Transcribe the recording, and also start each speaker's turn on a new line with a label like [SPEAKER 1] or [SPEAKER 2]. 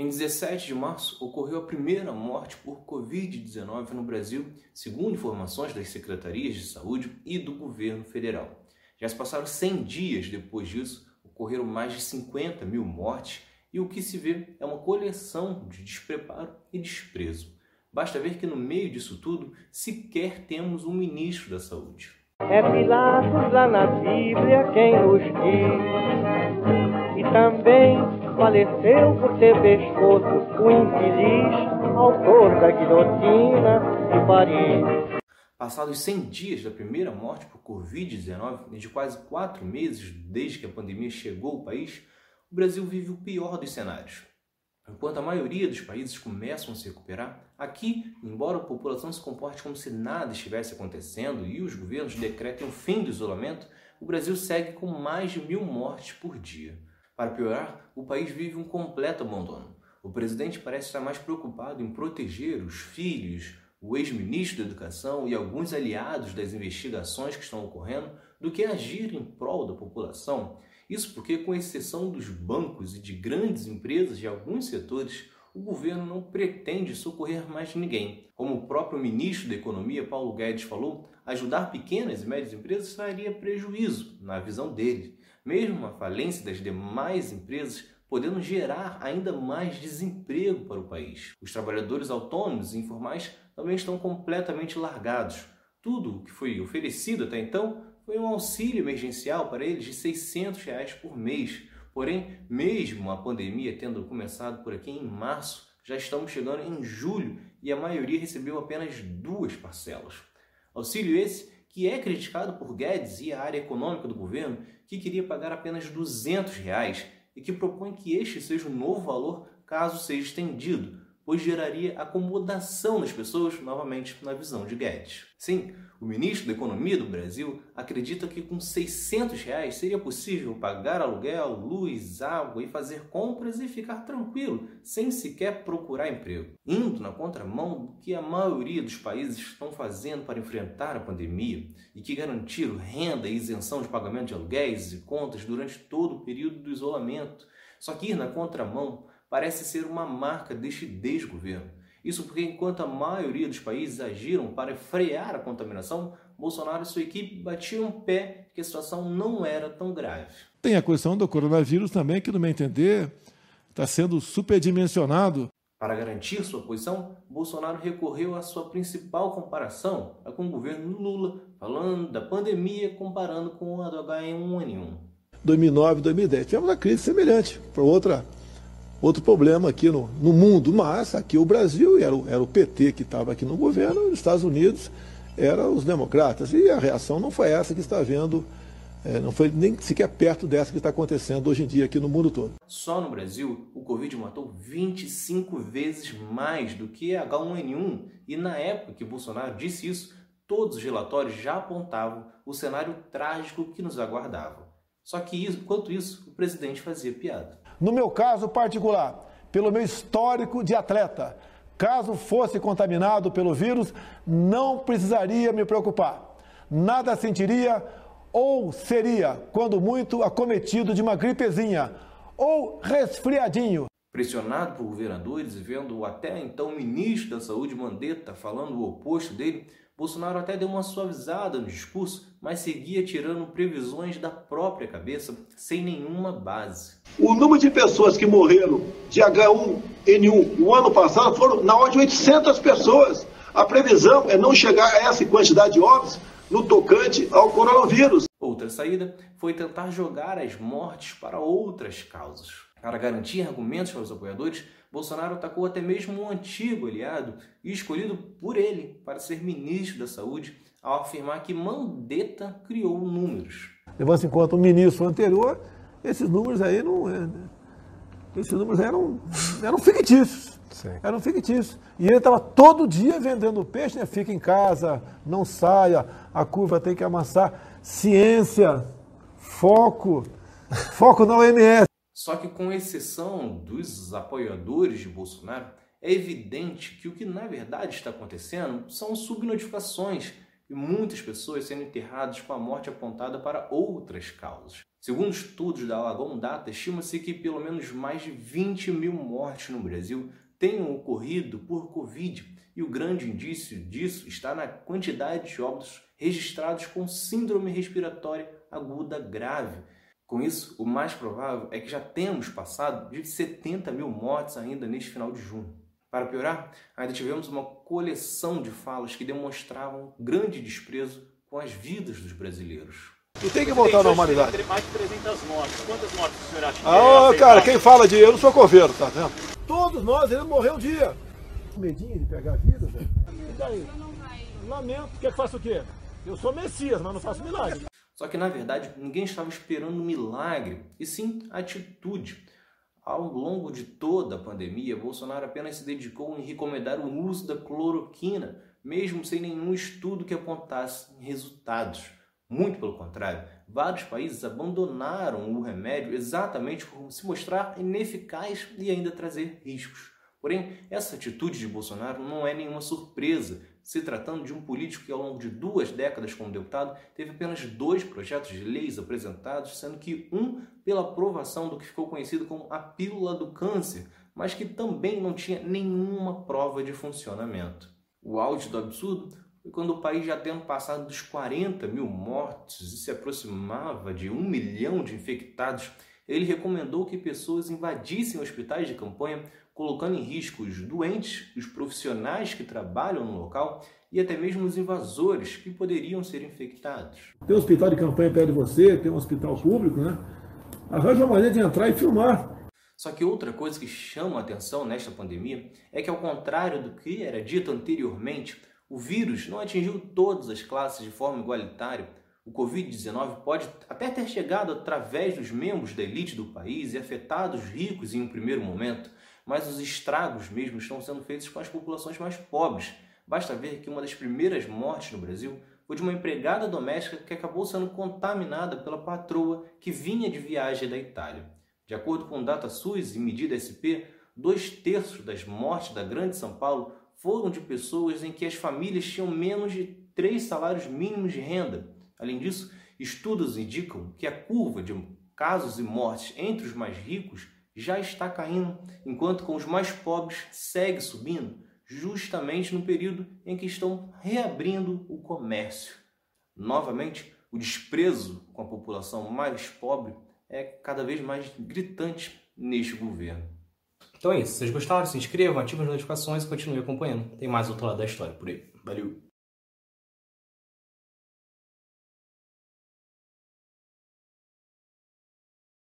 [SPEAKER 1] Em 17 de março, ocorreu a primeira morte por Covid-19 no Brasil, segundo informações das secretarias de saúde e do governo federal. Já se passaram 100 dias depois disso, ocorreram mais de 50 mil mortes e o que se vê é uma coleção de despreparo e desprezo. Basta ver que no meio disso tudo sequer temos um ministro da saúde.
[SPEAKER 2] É Pilatos lá na Bíblia quem diz, e também faleceu por ter pescoço o infeliz autor da guilhotina de Paris.
[SPEAKER 1] Passados 100 dias da primeira morte por Covid-19 e de quase quatro meses desde que a pandemia chegou ao país, o Brasil vive o pior dos cenários. Enquanto a maioria dos países começam a se recuperar, aqui, embora a população se comporte como se nada estivesse acontecendo e os governos decretem o fim do isolamento, o Brasil segue com mais de mil mortes por dia. Para piorar, o país vive um completo abandono. O presidente parece estar mais preocupado em proteger os filhos, o ex-ministro da Educação e alguns aliados das investigações que estão ocorrendo do que agir em prol da população. Isso porque, com exceção dos bancos e de grandes empresas de alguns setores, o governo não pretende socorrer mais ninguém. Como o próprio ministro da Economia, Paulo Guedes, falou, ajudar pequenas e médias empresas traria prejuízo, na visão dele mesmo a falência das demais empresas podendo gerar ainda mais desemprego para o país. Os trabalhadores autônomos e informais também estão completamente largados. Tudo o que foi oferecido até então foi um auxílio emergencial para eles de 600 reais por mês. Porém, mesmo a pandemia tendo começado por aqui em março, já estamos chegando em julho e a maioria recebeu apenas duas parcelas. Auxílio esse que é criticado por Guedes e a área econômica do governo, que queria pagar apenas 200 reais e que propõe que este seja o novo valor caso seja estendido, pois geraria acomodação nas pessoas, novamente na visão de Guedes. Sim, o ministro da Economia do Brasil acredita que com 600 reais seria possível pagar aluguel, luz, água e fazer compras e ficar tranquilo, sem sequer procurar emprego. Indo na contramão do que a maioria dos países estão fazendo para enfrentar a pandemia e que garantiram renda e isenção de pagamento de aluguéis e contas durante todo o período do isolamento. Só que ir na contramão parece ser uma marca deste desgoverno. Isso porque, enquanto a maioria dos países agiram para frear a contaminação, Bolsonaro e sua equipe batiam o pé que a situação não era tão grave.
[SPEAKER 3] Tem a questão do coronavírus também, que, no meu entender, está sendo superdimensionado.
[SPEAKER 1] Para garantir sua posição, Bolsonaro recorreu à sua principal comparação, a com o governo Lula, falando da pandemia comparando com a do H1N1.
[SPEAKER 3] 2009 2010. Tivemos uma crise semelhante, por outra outro problema aqui no, no mundo, mas aqui o Brasil, era o, era o PT que estava aqui no governo, os Estados Unidos eram os democratas. E a reação não foi essa que está vendo, é, não foi nem sequer perto dessa que está acontecendo hoje em dia aqui no mundo todo.
[SPEAKER 1] Só no Brasil, o Covid matou 25 vezes mais do que H1N1. E na época que Bolsonaro disse isso, todos os relatórios já apontavam o cenário trágico que nos aguardava. Só que, enquanto isso, o presidente fazia piada.
[SPEAKER 3] No meu caso particular, pelo meu histórico de atleta, caso fosse contaminado pelo vírus, não precisaria me preocupar. Nada sentiria ou seria, quando muito, acometido de uma gripezinha ou resfriadinho.
[SPEAKER 1] Pressionado por governadores e vendo até então ministro da Saúde Mandetta falando o oposto dele, Bolsonaro até deu uma suavizada no discurso, mas seguia tirando previsões da própria cabeça sem nenhuma base.
[SPEAKER 4] O número de pessoas que morreram de H1N1 no ano passado foram na ordem de 800 pessoas. A previsão é não chegar a essa quantidade de óbitos no tocante ao coronavírus.
[SPEAKER 1] Outra saída foi tentar jogar as mortes para outras causas. Para garantir argumentos para os apoiadores, Bolsonaro atacou até mesmo um antigo aliado e escolhido por ele para ser ministro da Saúde, ao afirmar que Mandetta criou números.
[SPEAKER 3] Levando-se em conta o ministro anterior, esses números aí não. É, né? Esses números eram, eram fictícios. Sim. Eram fictícios. E ele estava todo dia vendendo peixe, né? Fica em casa, não saia, a curva tem que amassar. Ciência, foco, foco na OMS.
[SPEAKER 1] Só que, com exceção dos apoiadores de Bolsonaro, é evidente que o que na verdade está acontecendo são subnotificações e muitas pessoas sendo enterradas com a morte apontada para outras causas. Segundo estudos da Alagon Data, estima-se que pelo menos mais de 20 mil mortes no Brasil tenham ocorrido por Covid, e o grande indício disso está na quantidade de óbitos registrados com síndrome respiratória aguda grave. Com isso, o mais provável é que já temos passado de 70 mil mortes ainda neste final de junho. Para piorar, ainda tivemos uma coleção de falas que demonstravam grande desprezo com as vidas dos brasileiros.
[SPEAKER 3] E tem que voltar à normalidade.
[SPEAKER 5] Mais de 300 mortes. Quantas mortes o senhor acha que
[SPEAKER 3] Ah, cara, quem fala de eu não sou coveiro, tá vendo? Todos nós iremos morrer um dia. Medinho de pegar a vida, velho. E daí? Lamento. Quer que faça o quê? Eu sou Messias, mas não faço milagre.
[SPEAKER 1] Só que, na verdade, ninguém estava esperando um milagre, e sim atitude. Ao longo de toda a pandemia, Bolsonaro apenas se dedicou em recomendar o uso da cloroquina, mesmo sem nenhum estudo que apontasse resultados. Muito pelo contrário, vários países abandonaram o remédio exatamente por se mostrar ineficaz e ainda trazer riscos. Porém, essa atitude de Bolsonaro não é nenhuma surpresa, se tratando de um político que, ao longo de duas décadas como deputado, teve apenas dois projetos de leis apresentados, sendo que um pela aprovação do que ficou conhecido como a pílula do câncer, mas que também não tinha nenhuma prova de funcionamento. O áudio do absurdo foi quando o país já tendo passado dos 40 mil mortos e se aproximava de um milhão de infectados, ele recomendou que pessoas invadissem hospitais de campanha colocando em risco os doentes, os profissionais que trabalham no local e até mesmo os invasores que poderiam ser infectados.
[SPEAKER 3] Tem um hospital de campanha perto de você, tem um hospital público, né? Arranja uma maneira de entrar e filmar.
[SPEAKER 1] Só que outra coisa que chama a atenção nesta pandemia é que, ao contrário do que era dito anteriormente, o vírus não atingiu todas as classes de forma igualitária. O Covid-19 pode até ter chegado através dos membros da elite do país e afetado os ricos em um primeiro momento, mas os estragos mesmo estão sendo feitos com as populações mais pobres. Basta ver que uma das primeiras mortes no Brasil foi de uma empregada doméstica que acabou sendo contaminada pela patroa que vinha de viagem da Itália. De acordo com data SUS e medida SP, dois terços das mortes da Grande São Paulo foram de pessoas em que as famílias tinham menos de três salários mínimos de renda. Além disso, estudos indicam que a curva de casos e mortes entre os mais ricos já está caindo, enquanto com os mais pobres segue subindo, justamente no período em que estão reabrindo o comércio. Novamente, o desprezo com a população mais pobre é cada vez mais gritante neste governo. Então é isso. Se vocês gostaram, se inscrevam, ativem as notificações e continuem acompanhando. Tem mais outro lado da história por aí. Valeu!